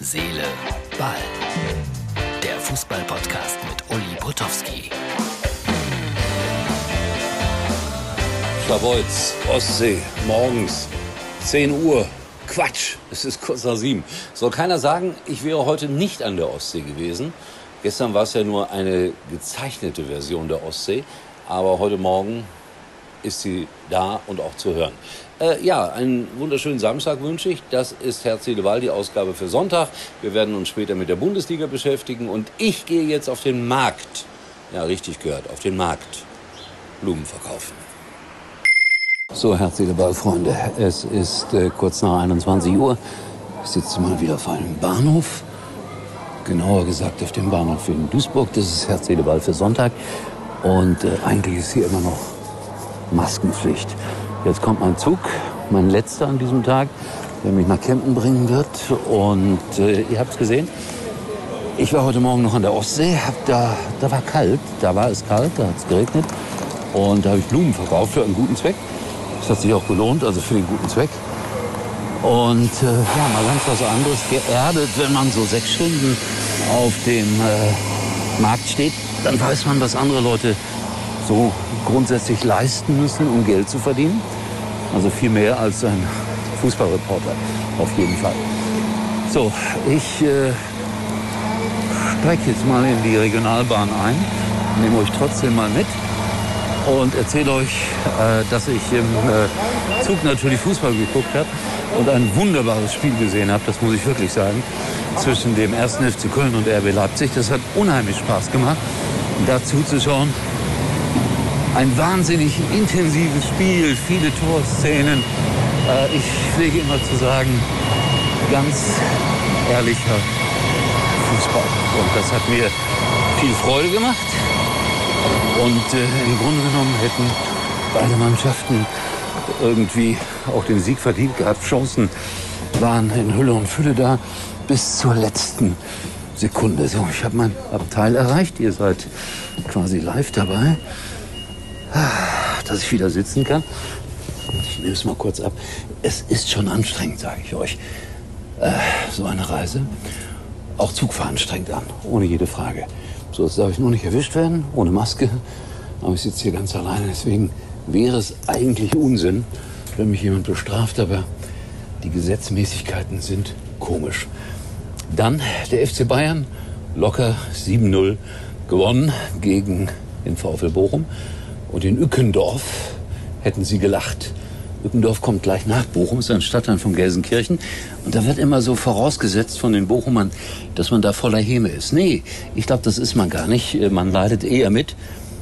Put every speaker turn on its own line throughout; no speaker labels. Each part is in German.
Seele, Ball. Der Fußball-Podcast mit Uli Potowski.
Schlabolz, Ostsee, morgens, 10 Uhr. Quatsch, es ist kurz nach sieben. Soll keiner sagen, ich wäre heute nicht an der Ostsee gewesen. Gestern war es ja nur eine gezeichnete Version der Ostsee. Aber heute Morgen ist sie da und auch zu hören. Äh, ja, einen wunderschönen Samstag wünsche ich. Das ist Herz, Seele, Wahl, die Ausgabe für Sonntag. Wir werden uns später mit der Bundesliga beschäftigen und ich gehe jetzt auf den Markt. Ja, richtig gehört, auf den Markt. Blumen verkaufen. So, Herz, Seele, Ball, Freunde. Es ist äh, kurz nach 21 Uhr. Ich sitze mal wieder vor einem Bahnhof. Genauer gesagt auf dem Bahnhof in Duisburg. Das ist Herz, Seele, Ball für Sonntag. Und äh, eigentlich ist hier immer noch Maskenpflicht. Jetzt kommt mein Zug, mein letzter an diesem Tag, der mich nach Kempten bringen wird. Und äh, ihr habt es gesehen, ich war heute Morgen noch an der Ostsee. Da, da war kalt, da war es kalt, da hat es geregnet. Und da habe ich Blumen verkauft für einen guten Zweck. Das hat sich auch gelohnt, also für den guten Zweck. Und äh, ja, mal ganz was anderes, geerdet, wenn man so sechs Stunden auf dem äh, Markt steht, dann weiß man, was andere Leute so grundsätzlich leisten müssen, um Geld zu verdienen. Also viel mehr als ein Fußballreporter, auf jeden Fall. So, ich äh, steige jetzt mal in die Regionalbahn ein, nehme euch trotzdem mal mit und erzähle euch, äh, dass ich im äh, Zug natürlich Fußball geguckt habe und ein wunderbares Spiel gesehen habe, das muss ich wirklich sagen, zwischen dem 1. FC Köln und RB Leipzig. Das hat unheimlich Spaß gemacht, da zuzuschauen. Ein wahnsinnig intensives Spiel, viele Torszenen. Äh, ich pflege immer zu sagen, ganz ehrlicher Fußball. Und das hat mir viel Freude gemacht. Und äh, im Grunde genommen hätten beide Mannschaften irgendwie auch den Sieg verdient gehabt. Chancen waren in Hülle und Fülle da bis zur letzten Sekunde. So, ich habe mein Abteil erreicht. Ihr seid quasi live dabei, dass ich wieder sitzen kann. Ich nehme es mal kurz ab. Es ist schon anstrengend, sage ich euch. Äh, so eine Reise. Auch Zugfahren strengt an, ohne jede Frage. So, jetzt darf ich nur nicht erwischt werden, ohne Maske. Aber ich sitze hier ganz alleine. Deswegen wäre es eigentlich Unsinn, wenn mich jemand bestraft. Aber die Gesetzmäßigkeiten sind komisch. Dann der FC Bayern, locker 7-0 gewonnen gegen den VfL Bochum. Und in Ückendorf hätten sie gelacht. Ückendorf kommt gleich nach Bochum, ist ein Stadtteil von Gelsenkirchen. Und da wird immer so vorausgesetzt von den Bochumern, dass man da voller Häme ist. Nee, ich glaube, das ist man gar nicht. Man leidet eher mit.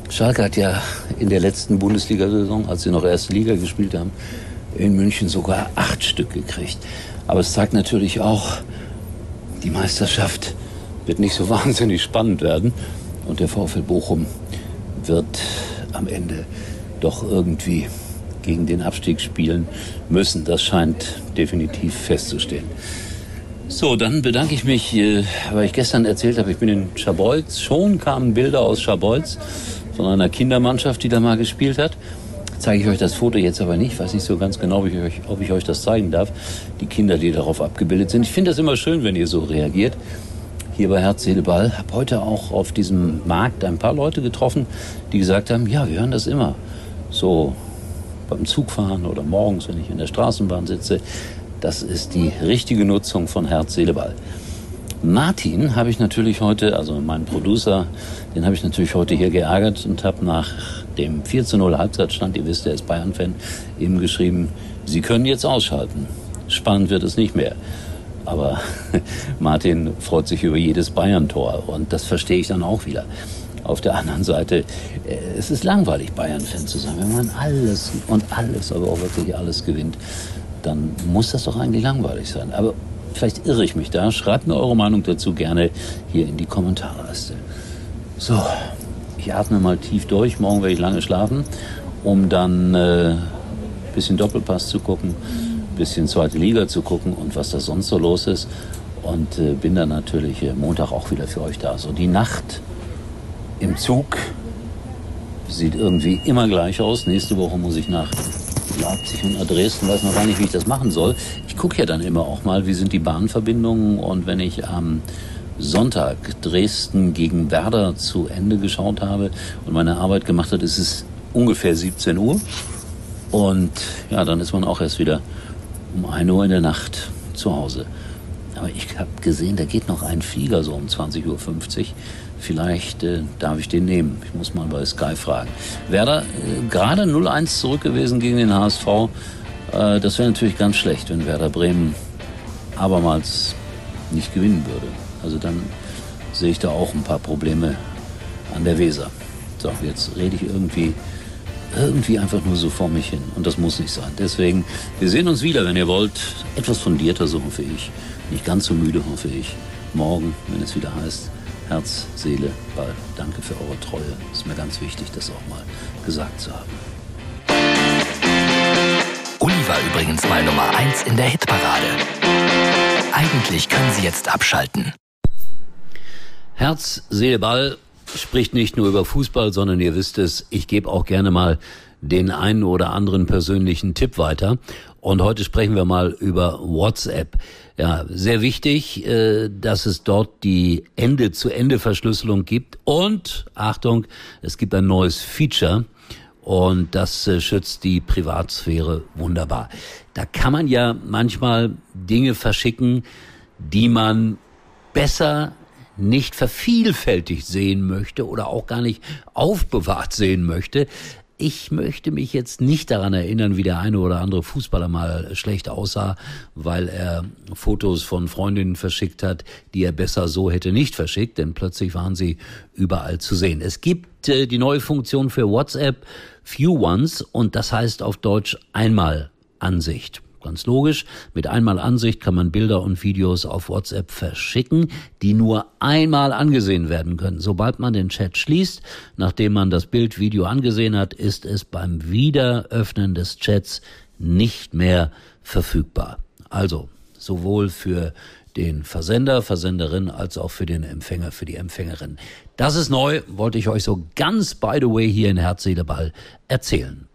Schalke hat ja in der letzten Bundesliga-Saison, als sie noch erste Liga gespielt haben, in München sogar acht Stück gekriegt. Aber es zeigt natürlich auch, die Meisterschaft wird nicht so wahnsinnig spannend werden. Und der VfL Bochum wird am Ende doch irgendwie gegen den Abstieg spielen müssen. Das scheint definitiv festzustehen. So, dann bedanke ich mich, äh, weil ich gestern erzählt habe, ich bin in Schabolz. Schon kamen Bilder aus Schabolz von einer Kindermannschaft, die da mal gespielt hat. Zeige ich euch das Foto jetzt aber nicht. Weiß nicht so ganz genau, ob ich, euch, ob ich euch das zeigen darf. Die Kinder, die darauf abgebildet sind. Ich finde das immer schön, wenn ihr so reagiert. Hier bei Herz, Seele, Ball. Habe heute auch auf diesem Markt ein paar Leute getroffen, die gesagt haben, ja, wir hören das immer. So beim Zugfahren oder morgens, wenn ich in der Straßenbahn sitze. Das ist die richtige Nutzung von Herz, Seele, Ball. Martin habe ich natürlich heute, also meinen Producer, den habe ich natürlich heute hier geärgert und habe nach dem 4 zu 0 Halbzeitstand, ihr wisst, er ist Bayern-Fan, eben geschrieben, Sie können jetzt ausschalten. Spannend wird es nicht mehr. Aber Martin freut sich über jedes Bayern-Tor und das verstehe ich dann auch wieder. Auf der anderen Seite, äh, es ist langweilig, Bayern-Fan zu sein. Wenn man alles und alles, aber auch wirklich alles gewinnt, dann muss das doch eigentlich langweilig sein. Aber Vielleicht irre ich mich da. Schreibt mir eure Meinung dazu gerne hier in die Kommentarleiste. So, ich atme mal tief durch. Morgen werde ich lange schlafen, um dann äh, bisschen Doppelpass zu gucken, bisschen zweite Liga zu gucken und was da sonst so los ist. Und äh, bin dann natürlich äh, Montag auch wieder für euch da. So die Nacht im Zug sieht irgendwie immer gleich aus. Nächste Woche muss ich nach Leipzig und Dresden, weiß noch gar nicht, wie ich das machen soll. Ich gucke ja dann immer auch mal, wie sind die Bahnverbindungen und wenn ich am Sonntag Dresden gegen Werder zu Ende geschaut habe und meine Arbeit gemacht hat, ist es ungefähr 17 Uhr. Und ja, dann ist man auch erst wieder um 1 Uhr in der Nacht zu Hause. Aber ich habe gesehen, da geht noch ein Flieger so um 20.50 Uhr. Vielleicht äh, darf ich den nehmen. Ich muss mal bei Sky fragen. Werder äh, gerade 0-1 zurück gewesen gegen den HSV. Äh, das wäre natürlich ganz schlecht, wenn Werder Bremen abermals nicht gewinnen würde. Also dann sehe ich da auch ein paar Probleme an der Weser. So, jetzt rede ich irgendwie irgendwie einfach nur so vor mich hin. Und das muss nicht sein. Deswegen, wir sehen uns wieder, wenn ihr wollt. Etwas fundierter, so hoffe ich. Nicht ganz so müde, hoffe ich. Morgen, wenn es wieder heißt, Herz, Seele, Ball. Danke für eure Treue. Ist mir ganz wichtig, das auch mal gesagt zu haben.
Uli war übrigens mal Nummer 1 in der Hitparade. Eigentlich können Sie jetzt abschalten.
Herz, Seele, Ball spricht nicht nur über Fußball, sondern ihr wisst es, ich gebe auch gerne mal den einen oder anderen persönlichen Tipp weiter. Und heute sprechen wir mal über WhatsApp. Ja, sehr wichtig, äh, dass es dort die Ende-zu-Ende-Verschlüsselung gibt. Und, Achtung, es gibt ein neues Feature. Und das äh, schützt die Privatsphäre wunderbar. Da kann man ja manchmal Dinge verschicken, die man besser nicht vervielfältigt sehen möchte oder auch gar nicht aufbewahrt sehen möchte. Ich möchte mich jetzt nicht daran erinnern, wie der eine oder andere Fußballer mal schlecht aussah, weil er Fotos von Freundinnen verschickt hat, die er besser so hätte nicht verschickt, denn plötzlich waren sie überall zu sehen. Es gibt äh, die neue Funktion für WhatsApp Few Ones und das heißt auf Deutsch einmal Ansicht. Ganz logisch, mit einmal Ansicht kann man Bilder und Videos auf WhatsApp verschicken, die nur einmal angesehen werden können. Sobald man den Chat schließt, nachdem man das Bild, Video angesehen hat, ist es beim Wiederöffnen des Chats nicht mehr verfügbar. Also sowohl für den Versender, Versenderin als auch für den Empfänger, für die Empfängerin. Das ist neu, wollte ich euch so ganz by the way hier in Herz, Ball erzählen.